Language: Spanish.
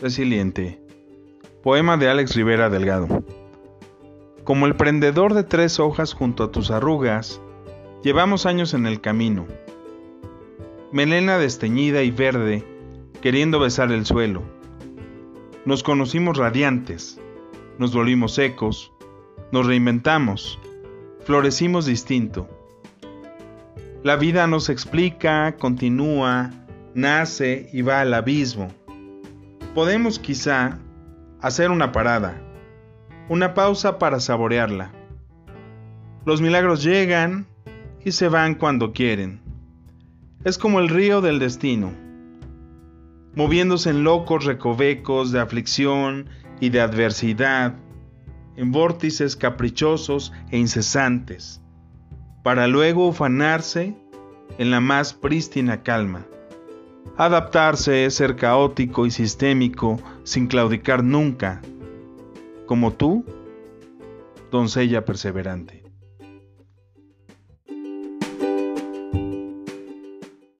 resiliente. Poema de Alex Rivera Delgado. Como el prendedor de tres hojas junto a tus arrugas, llevamos años en el camino. Melena desteñida y verde, queriendo besar el suelo. Nos conocimos radiantes, nos volvimos secos, nos reinventamos, florecimos distinto. La vida nos explica, continúa, nace y va al abismo. Podemos quizá hacer una parada, una pausa para saborearla. Los milagros llegan y se van cuando quieren. Es como el río del destino, moviéndose en locos recovecos de aflicción y de adversidad, en vórtices caprichosos e incesantes para luego ufanarse en la más prístina calma. Adaptarse es ser caótico y sistémico sin claudicar nunca, como tú, doncella perseverante.